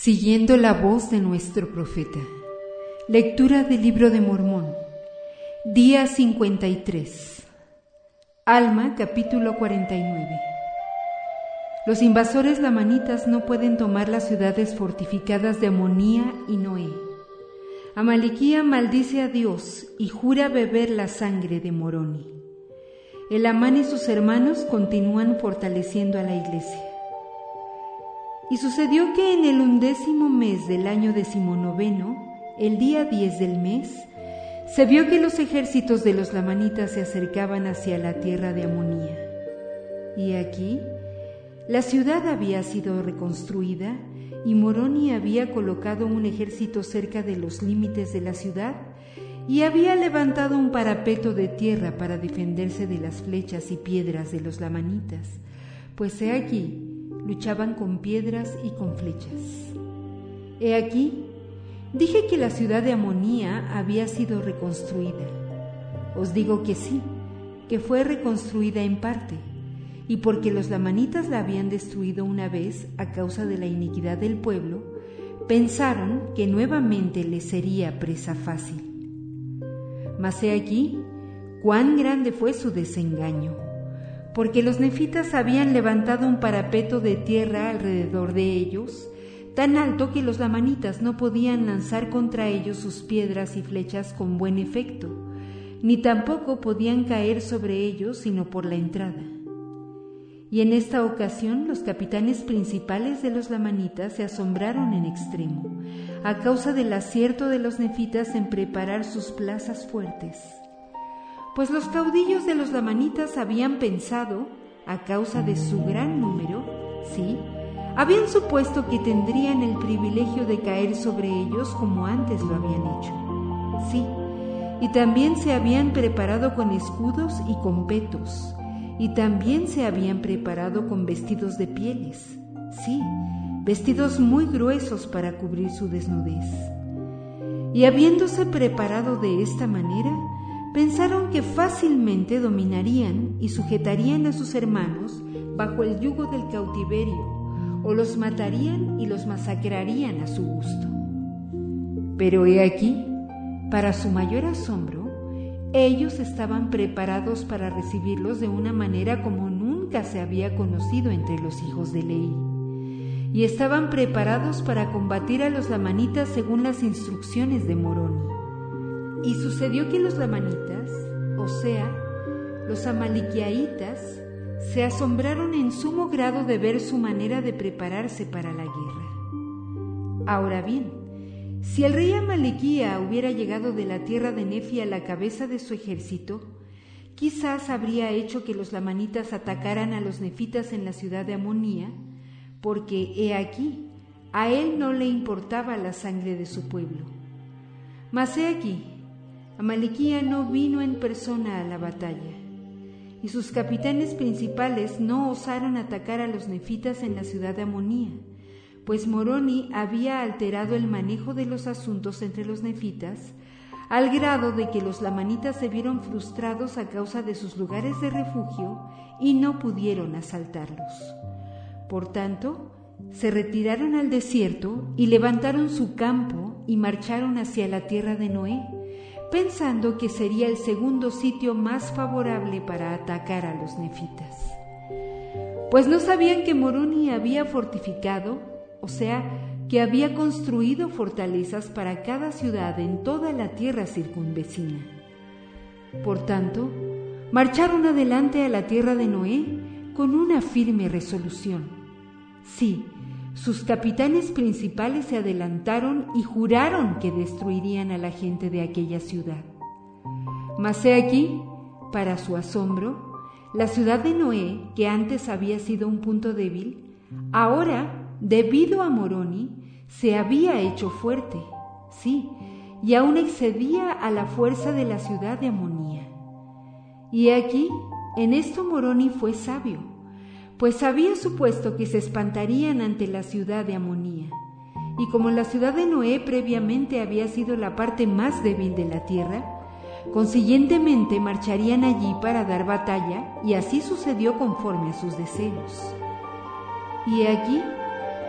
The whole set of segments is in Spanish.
Siguiendo la voz de nuestro profeta. Lectura del libro de Mormón. Día 53. Alma, capítulo 49. Los invasores lamanitas no pueden tomar las ciudades fortificadas de Amonía y Noé. Amaliquía maldice a Dios y jura beber la sangre de Moroni. El Amán y sus hermanos continúan fortaleciendo a la iglesia. Y sucedió que en el undécimo mes del año decimonoveno, el día diez del mes, se vio que los ejércitos de los lamanitas se acercaban hacia la tierra de Amonía. Y aquí, la ciudad había sido reconstruida y Moroni había colocado un ejército cerca de los límites de la ciudad y había levantado un parapeto de tierra para defenderse de las flechas y piedras de los lamanitas, pues he aquí luchaban con piedras y con flechas. He aquí, dije que la ciudad de Amonía había sido reconstruida. Os digo que sí, que fue reconstruida en parte, y porque los lamanitas la habían destruido una vez a causa de la iniquidad del pueblo, pensaron que nuevamente les sería presa fácil. Mas he aquí cuán grande fue su desengaño porque los nefitas habían levantado un parapeto de tierra alrededor de ellos, tan alto que los lamanitas no podían lanzar contra ellos sus piedras y flechas con buen efecto, ni tampoco podían caer sobre ellos sino por la entrada. Y en esta ocasión los capitanes principales de los lamanitas se asombraron en extremo, a causa del acierto de los nefitas en preparar sus plazas fuertes pues los caudillos de los lamanitas habían pensado, a causa de su gran número, sí, habían supuesto que tendrían el privilegio de caer sobre ellos como antes lo habían hecho. Sí, y también se habían preparado con escudos y con petos, y también se habían preparado con vestidos de pieles, sí, vestidos muy gruesos para cubrir su desnudez. Y habiéndose preparado de esta manera, pensaron que fácilmente dominarían y sujetarían a sus hermanos bajo el yugo del cautiverio, o los matarían y los masacrarían a su gusto. Pero he aquí, para su mayor asombro, ellos estaban preparados para recibirlos de una manera como nunca se había conocido entre los hijos de Ley, y estaban preparados para combatir a los lamanitas según las instrucciones de Moroni. Y sucedió que los lamanitas, o sea, los amaliquiaitas, se asombraron en sumo grado de ver su manera de prepararse para la guerra. Ahora bien, si el rey Amaliquía hubiera llegado de la tierra de Nefi a la cabeza de su ejército, quizás habría hecho que los lamanitas atacaran a los nefitas en la ciudad de Amonía, porque he aquí, a él no le importaba la sangre de su pueblo. Mas he aquí, Amaliquía no vino en persona a la batalla, y sus capitanes principales no osaron atacar a los nefitas en la ciudad de Amonía, pues Moroni había alterado el manejo de los asuntos entre los nefitas, al grado de que los lamanitas se vieron frustrados a causa de sus lugares de refugio y no pudieron asaltarlos. Por tanto, se retiraron al desierto y levantaron su campo y marcharon hacia la tierra de Noé pensando que sería el segundo sitio más favorable para atacar a los nefitas. Pues no sabían que Moroni había fortificado, o sea, que había construido fortalezas para cada ciudad en toda la tierra circunvecina. Por tanto, marcharon adelante a la tierra de Noé con una firme resolución. Sí, sus capitanes principales se adelantaron y juraron que destruirían a la gente de aquella ciudad. Mas he aquí, para su asombro, la ciudad de Noé, que antes había sido un punto débil, ahora, debido a Moroni, se había hecho fuerte, sí, y aún excedía a la fuerza de la ciudad de Amonía. Y aquí, en esto Moroni fue sabio pues había supuesto que se espantarían ante la ciudad de Amonía. Y como la ciudad de Noé previamente había sido la parte más débil de la tierra, consiguientemente marcharían allí para dar batalla, y así sucedió conforme a sus deseos. Y allí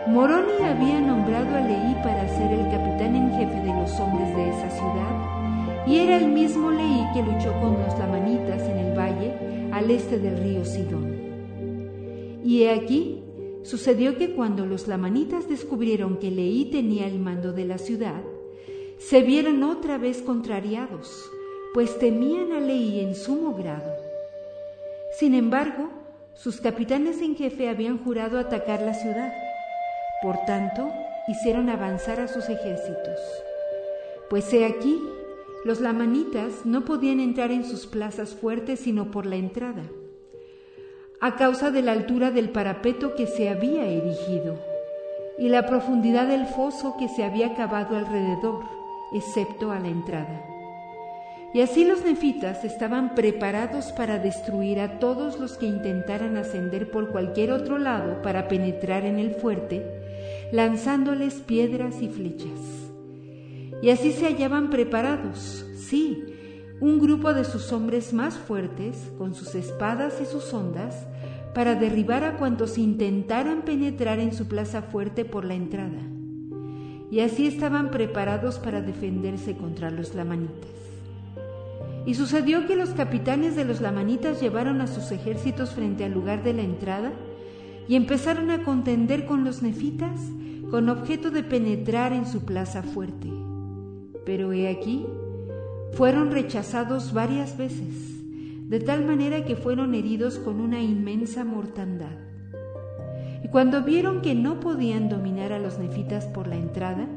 Moroni había nombrado a Leí para ser el capitán en jefe de los hombres de esa ciudad, y era el mismo Leí que luchó con los lamanitas en el valle al este del río Sidón. Y he aquí, sucedió que cuando los lamanitas descubrieron que Leí tenía el mando de la ciudad, se vieron otra vez contrariados, pues temían a Leí en sumo grado. Sin embargo, sus capitanes en jefe habían jurado atacar la ciudad. Por tanto, hicieron avanzar a sus ejércitos. Pues he aquí, los lamanitas no podían entrar en sus plazas fuertes sino por la entrada, a causa de la altura del parapeto que se había erigido y la profundidad del foso que se había cavado alrededor, excepto a la entrada. Y así los nefitas estaban preparados para destruir a todos los que intentaran ascender por cualquier otro lado para penetrar en el fuerte, lanzándoles piedras y flechas. Y así se hallaban preparados, sí, un grupo de sus hombres más fuertes, con sus espadas y sus ondas, para derribar a cuantos intentaran penetrar en su plaza fuerte por la entrada. Y así estaban preparados para defenderse contra los lamanitas. Y sucedió que los capitanes de los lamanitas llevaron a sus ejércitos frente al lugar de la entrada y empezaron a contender con los nefitas con objeto de penetrar en su plaza fuerte. Pero he aquí, fueron rechazados varias veces, de tal manera que fueron heridos con una inmensa mortandad. Y cuando vieron que no podían dominar a los nefitas por la entrada,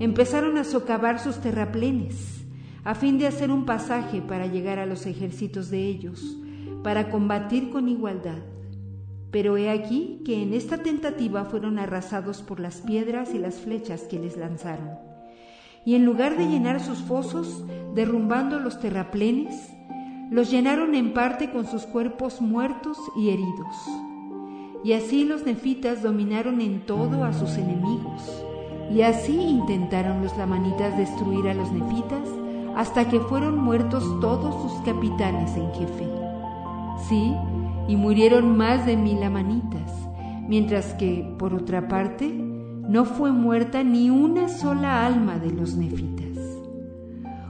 empezaron a socavar sus terraplenes a fin de hacer un pasaje para llegar a los ejércitos de ellos, para combatir con igualdad. Pero he aquí que en esta tentativa fueron arrasados por las piedras y las flechas que les lanzaron. Y en lugar de llenar sus fosos, derrumbando los terraplenes, los llenaron en parte con sus cuerpos muertos y heridos. Y así los nefitas dominaron en todo a sus enemigos. Y así intentaron los lamanitas destruir a los nefitas hasta que fueron muertos todos sus capitanes en jefe. Sí, y murieron más de mil amanitas, mientras que, por otra parte, no fue muerta ni una sola alma de los nefitas.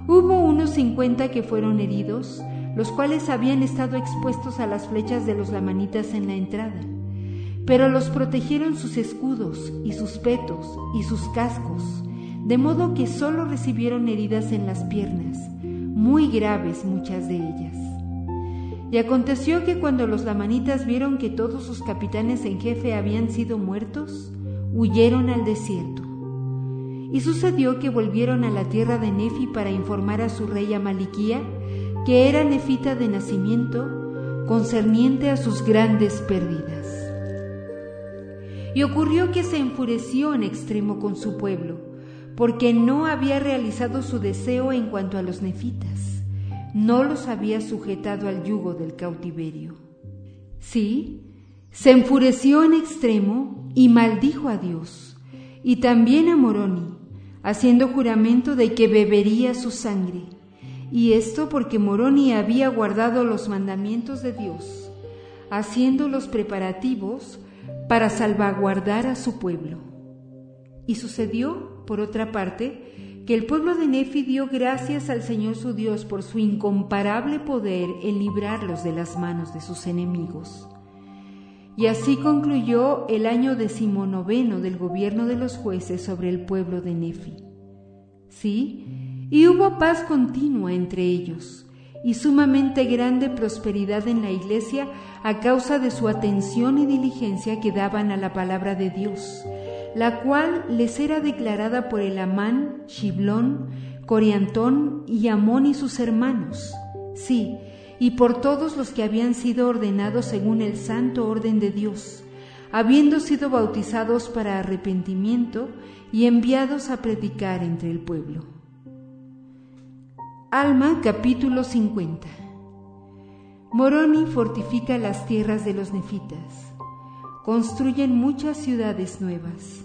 Hubo unos cincuenta que fueron heridos, los cuales habían estado expuestos a las flechas de los lamanitas en la entrada, pero los protegieron sus escudos y sus petos y sus cascos, de modo que solo recibieron heridas en las piernas, muy graves muchas de ellas. Y aconteció que cuando los lamanitas vieron que todos sus capitanes en jefe habían sido muertos, huyeron al desierto. Y sucedió que volvieron a la tierra de Nefi para informar a su rey Amaliquía, que era nefita de nacimiento, concerniente a sus grandes pérdidas. Y ocurrió que se enfureció en extremo con su pueblo, porque no había realizado su deseo en cuanto a los nefitas, no los había sujetado al yugo del cautiverio. Sí, se enfureció en extremo y maldijo a Dios, y también a Moroni, haciendo juramento de que bebería su sangre, y esto porque Moroni había guardado los mandamientos de Dios, haciendo los preparativos para salvaguardar a su pueblo. Y sucedió por otra parte, que el pueblo de Nefi dio gracias al Señor su Dios por su incomparable poder en librarlos de las manos de sus enemigos. Y así concluyó el año decimonoveno del gobierno de los jueces sobre el pueblo de Nefi. Sí, y hubo paz continua entre ellos, y sumamente grande prosperidad en la iglesia a causa de su atención y diligencia que daban a la palabra de Dios la cual les era declarada por el Amán, Shiblón, Coriantón y Amón y sus hermanos, sí, y por todos los que habían sido ordenados según el santo orden de Dios, habiendo sido bautizados para arrepentimiento y enviados a predicar entre el pueblo. Alma capítulo 50 Moroni fortifica las tierras de los nefitas construyen muchas ciudades nuevas.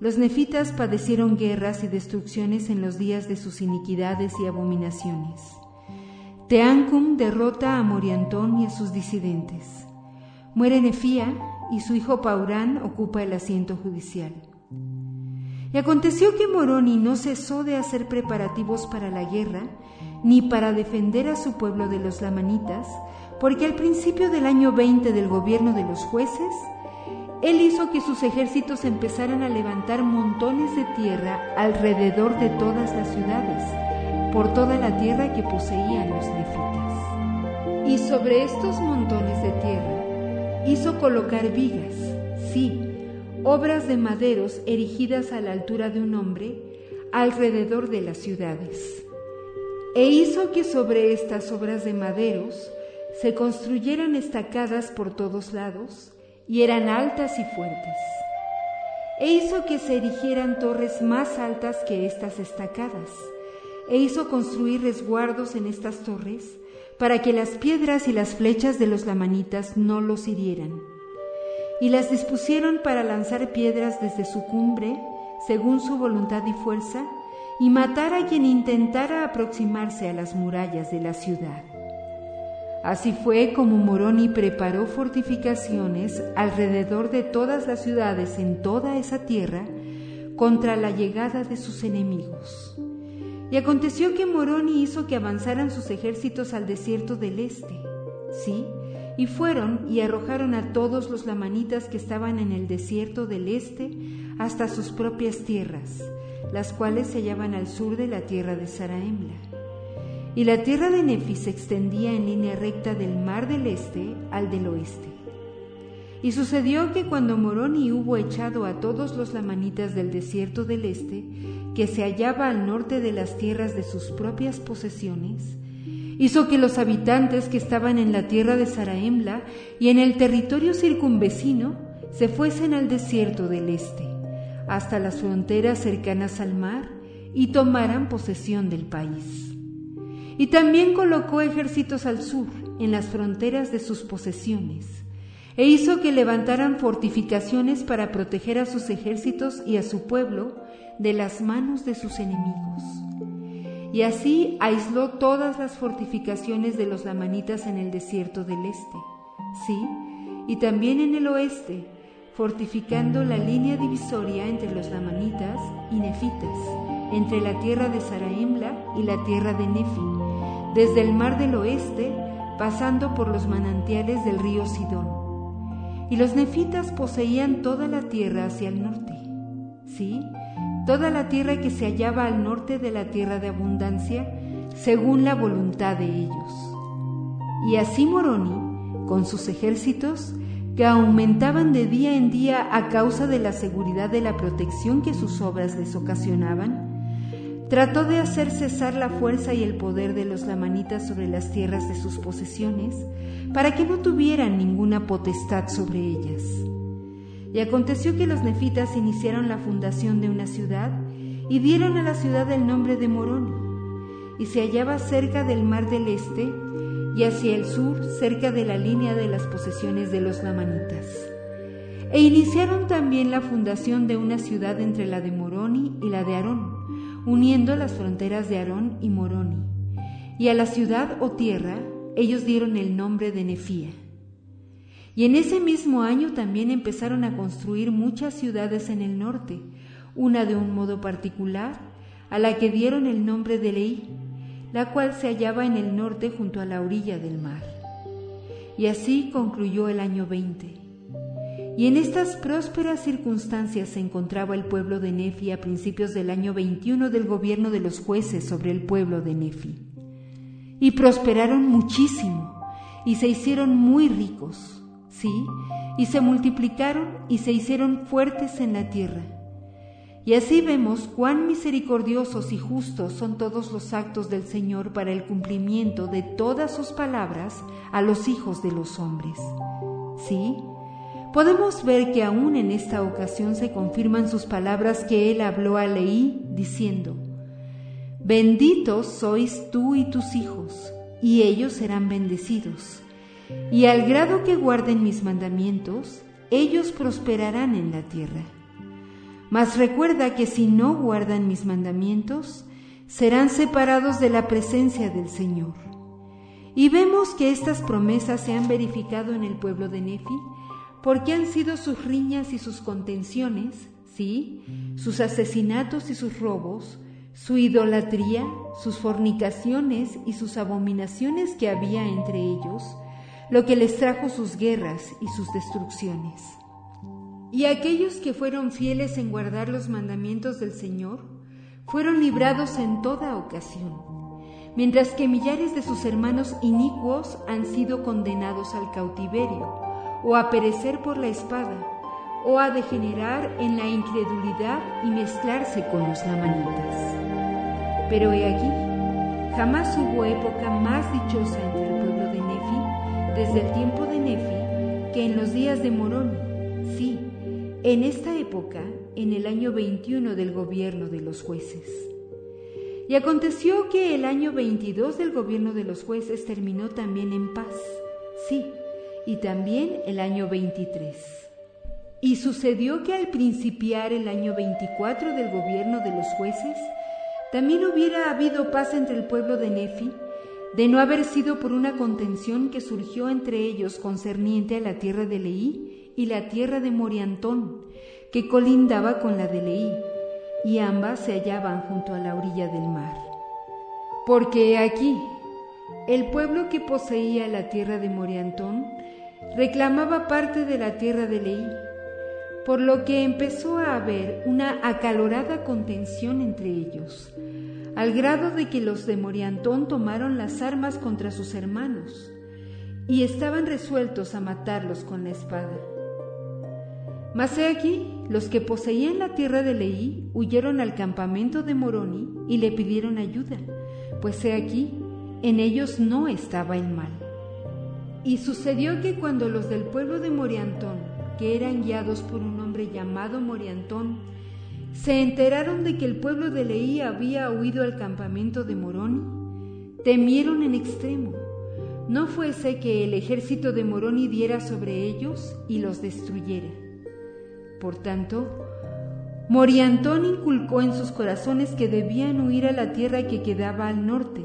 Los nefitas padecieron guerras y destrucciones en los días de sus iniquidades y abominaciones. Teancum derrota a Moriantón y a sus disidentes. Muere Nefía y su hijo Paurán ocupa el asiento judicial. Y aconteció que Moroni no cesó de hacer preparativos para la guerra, ni para defender a su pueblo de los lamanitas, porque al principio del año 20 del gobierno de los jueces, él hizo que sus ejércitos empezaran a levantar montones de tierra alrededor de todas las ciudades, por toda la tierra que poseían los nefitas. Y sobre estos montones de tierra hizo colocar vigas, sí, obras de maderos erigidas a la altura de un hombre alrededor de las ciudades. E hizo que sobre estas obras de maderos se construyeran estacadas por todos lados, y eran altas y fuertes. E hizo que se erigieran torres más altas que estas estacadas, e hizo construir resguardos en estas torres, para que las piedras y las flechas de los lamanitas no los hirieran. Y las dispusieron para lanzar piedras desde su cumbre, según su voluntad y fuerza, y matar a quien intentara aproximarse a las murallas de la ciudad. Así fue como Moroni preparó fortificaciones alrededor de todas las ciudades en toda esa tierra contra la llegada de sus enemigos. Y aconteció que Moroni hizo que avanzaran sus ejércitos al desierto del este, sí, y fueron y arrojaron a todos los lamanitas que estaban en el desierto del este hasta sus propias tierras, las cuales se hallaban al sur de la tierra de Saraemla y la tierra de Nefi se extendía en línea recta del mar del este al del oeste. Y sucedió que cuando Moroni hubo echado a todos los lamanitas del desierto del este, que se hallaba al norte de las tierras de sus propias posesiones, hizo que los habitantes que estaban en la tierra de Saraemla y en el territorio circunvecino se fuesen al desierto del este, hasta las fronteras cercanas al mar, y tomaran posesión del país. Y también colocó ejércitos al sur, en las fronteras de sus posesiones, e hizo que levantaran fortificaciones para proteger a sus ejércitos y a su pueblo de las manos de sus enemigos. Y así aisló todas las fortificaciones de los lamanitas en el desierto del este, sí, y también en el oeste, fortificando la línea divisoria entre los lamanitas y nefitas, entre la tierra de Saraemla y la tierra de Nefi, desde el mar del oeste, pasando por los manantiales del río Sidón. Y los nefitas poseían toda la tierra hacia el norte, ¿sí? Toda la tierra que se hallaba al norte de la tierra de abundancia, según la voluntad de ellos. Y así Moroni, con sus ejércitos, que aumentaban de día en día a causa de la seguridad de la protección que sus obras les ocasionaban, Trató de hacer cesar la fuerza y el poder de los lamanitas sobre las tierras de sus posesiones, para que no tuvieran ninguna potestad sobre ellas. Y aconteció que los nefitas iniciaron la fundación de una ciudad y dieron a la ciudad el nombre de Moroni, y se hallaba cerca del mar del este y hacia el sur, cerca de la línea de las posesiones de los lamanitas. E iniciaron también la fundación de una ciudad entre la de Moroni y la de Aarón uniendo las fronteras de Aarón y Moroni. Y a la ciudad o tierra ellos dieron el nombre de Nefía. Y en ese mismo año también empezaron a construir muchas ciudades en el norte, una de un modo particular, a la que dieron el nombre de Leí, la cual se hallaba en el norte junto a la orilla del mar. Y así concluyó el año 20. Y en estas prósperas circunstancias se encontraba el pueblo de Nefi a principios del año 21 del gobierno de los jueces sobre el pueblo de Nefi. Y prosperaron muchísimo, y se hicieron muy ricos, ¿sí? Y se multiplicaron y se hicieron fuertes en la tierra. Y así vemos cuán misericordiosos y justos son todos los actos del Señor para el cumplimiento de todas sus palabras a los hijos de los hombres. ¿Sí? Podemos ver que aún en esta ocasión se confirman sus palabras que él habló a Leí, diciendo, Benditos sois tú y tus hijos, y ellos serán bendecidos. Y al grado que guarden mis mandamientos, ellos prosperarán en la tierra. Mas recuerda que si no guardan mis mandamientos, serán separados de la presencia del Señor. Y vemos que estas promesas se han verificado en el pueblo de Nefi, porque han sido sus riñas y sus contenciones, sí, sus asesinatos y sus robos, su idolatría, sus fornicaciones y sus abominaciones que había entre ellos, lo que les trajo sus guerras y sus destrucciones. Y aquellos que fueron fieles en guardar los mandamientos del Señor, fueron librados en toda ocasión, mientras que millares de sus hermanos inicuos han sido condenados al cautiverio, o a perecer por la espada, o a degenerar en la incredulidad y mezclarse con los lamanitas. Pero he aquí, jamás hubo época más dichosa entre el pueblo de Nefi, desde el tiempo de Nefi, que en los días de Morón. Sí, en esta época, en el año 21 del gobierno de los jueces. Y aconteció que el año 22 del gobierno de los jueces terminó también en paz. Sí, y también el año 23. Y sucedió que al principiar el año 24 del gobierno de los jueces, también hubiera habido paz entre el pueblo de Nefi, de no haber sido por una contención que surgió entre ellos concerniente a la tierra de Leí y la tierra de Moriantón, que colindaba con la de Leí, y ambas se hallaban junto a la orilla del mar. Porque aquí, el pueblo que poseía la tierra de Moriantón reclamaba parte de la tierra de Leí, por lo que empezó a haber una acalorada contención entre ellos, al grado de que los de Moriantón tomaron las armas contra sus hermanos y estaban resueltos a matarlos con la espada. Mas he aquí, los que poseían la tierra de Leí huyeron al campamento de Moroni y le pidieron ayuda, pues he aquí, en ellos no estaba el mal. Y sucedió que cuando los del pueblo de Moriantón que eran guiados por un hombre llamado Moriantón, se enteraron de que el pueblo de Leí había huido al campamento de Moroni, temieron en extremo. No fuese que el ejército de Moroni diera sobre ellos y los destruyera. Por tanto, Moriantón inculcó en sus corazones que debían huir a la tierra que quedaba al norte,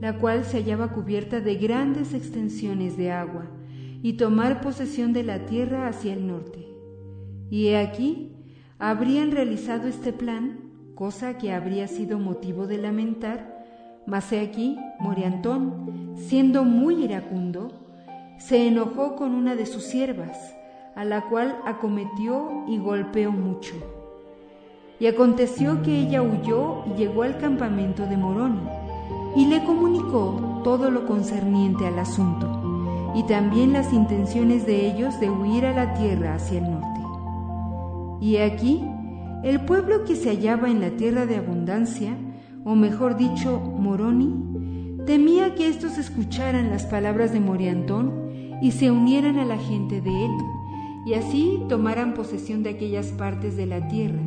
la cual se hallaba cubierta de grandes extensiones de agua, y tomar posesión de la tierra hacia el norte. Y he aquí, habrían realizado este plan, cosa que habría sido motivo de lamentar, mas he aquí, Moriantón, siendo muy iracundo, se enojó con una de sus siervas, a la cual acometió y golpeó mucho. Y aconteció que ella huyó y llegó al campamento de Moroni, y le comunicó todo lo concerniente al asunto y también las intenciones de ellos de huir a la tierra hacia el norte. Y aquí, el pueblo que se hallaba en la tierra de abundancia, o mejor dicho, Moroni, temía que éstos escucharan las palabras de Moriantón y se unieran a la gente de él, y así tomaran posesión de aquellas partes de la tierra,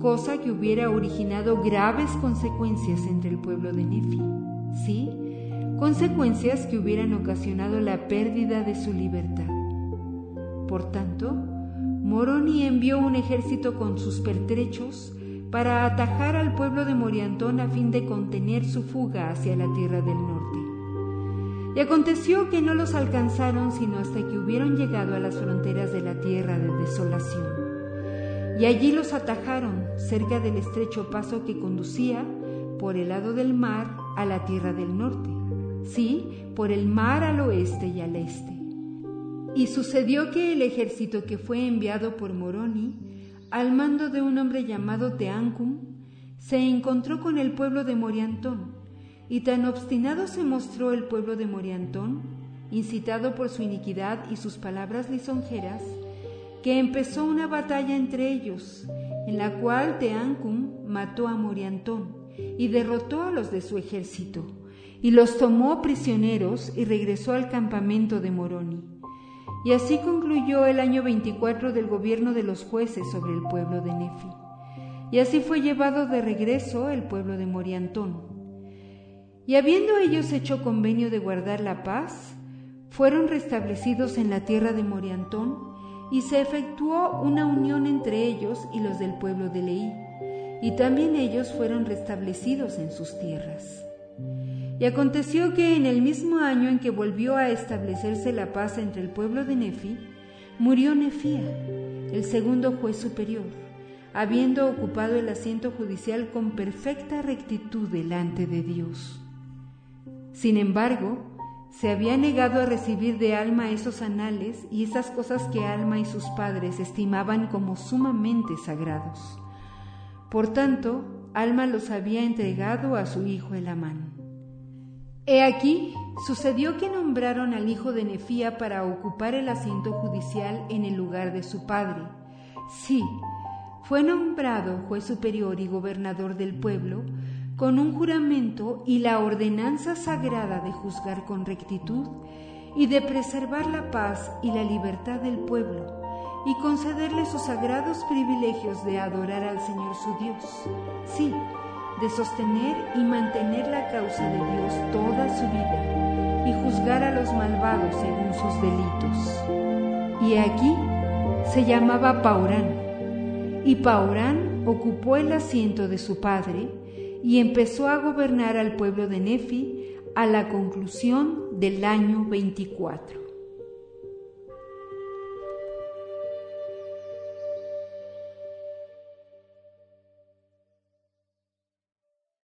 cosa que hubiera originado graves consecuencias entre el pueblo de Nefi. ¿Sí? consecuencias que hubieran ocasionado la pérdida de su libertad. Por tanto, Moroni envió un ejército con sus pertrechos para atajar al pueblo de Moriantón a fin de contener su fuga hacia la tierra del norte. Y aconteció que no los alcanzaron sino hasta que hubieron llegado a las fronteras de la tierra de desolación. Y allí los atajaron cerca del estrecho paso que conducía por el lado del mar a la tierra del norte sí, por el mar al oeste y al este. Y sucedió que el ejército que fue enviado por Moroni, al mando de un hombre llamado Teancum, se encontró con el pueblo de Moriantón, y tan obstinado se mostró el pueblo de Moriantón, incitado por su iniquidad y sus palabras lisonjeras, que empezó una batalla entre ellos, en la cual Teancum mató a Moriantón y derrotó a los de su ejército y los tomó prisioneros y regresó al campamento de Moroni. Y así concluyó el año 24 del gobierno de los jueces sobre el pueblo de Nefi. Y así fue llevado de regreso el pueblo de Moriantón. Y habiendo ellos hecho convenio de guardar la paz, fueron restablecidos en la tierra de Moriantón y se efectuó una unión entre ellos y los del pueblo de Leí, y también ellos fueron restablecidos en sus tierras. Y aconteció que en el mismo año en que volvió a establecerse la paz entre el pueblo de Nefi, murió Nefía, el segundo juez superior, habiendo ocupado el asiento judicial con perfecta rectitud delante de Dios. Sin embargo, se había negado a recibir de Alma esos anales y esas cosas que Alma y sus padres estimaban como sumamente sagrados. Por tanto, Alma los había entregado a su hijo Elamán. He aquí, sucedió que nombraron al hijo de Nefía para ocupar el asiento judicial en el lugar de su padre. Sí, fue nombrado juez superior y gobernador del pueblo, con un juramento y la ordenanza sagrada de juzgar con rectitud y de preservar la paz y la libertad del pueblo, y concederle sus sagrados privilegios de adorar al Señor su Dios. Sí, de sostener y mantener la causa de Dios toda su vida y juzgar a los malvados según sus delitos. Y aquí se llamaba Paurán, y Paurán ocupó el asiento de su padre y empezó a gobernar al pueblo de Nefi a la conclusión del año 24.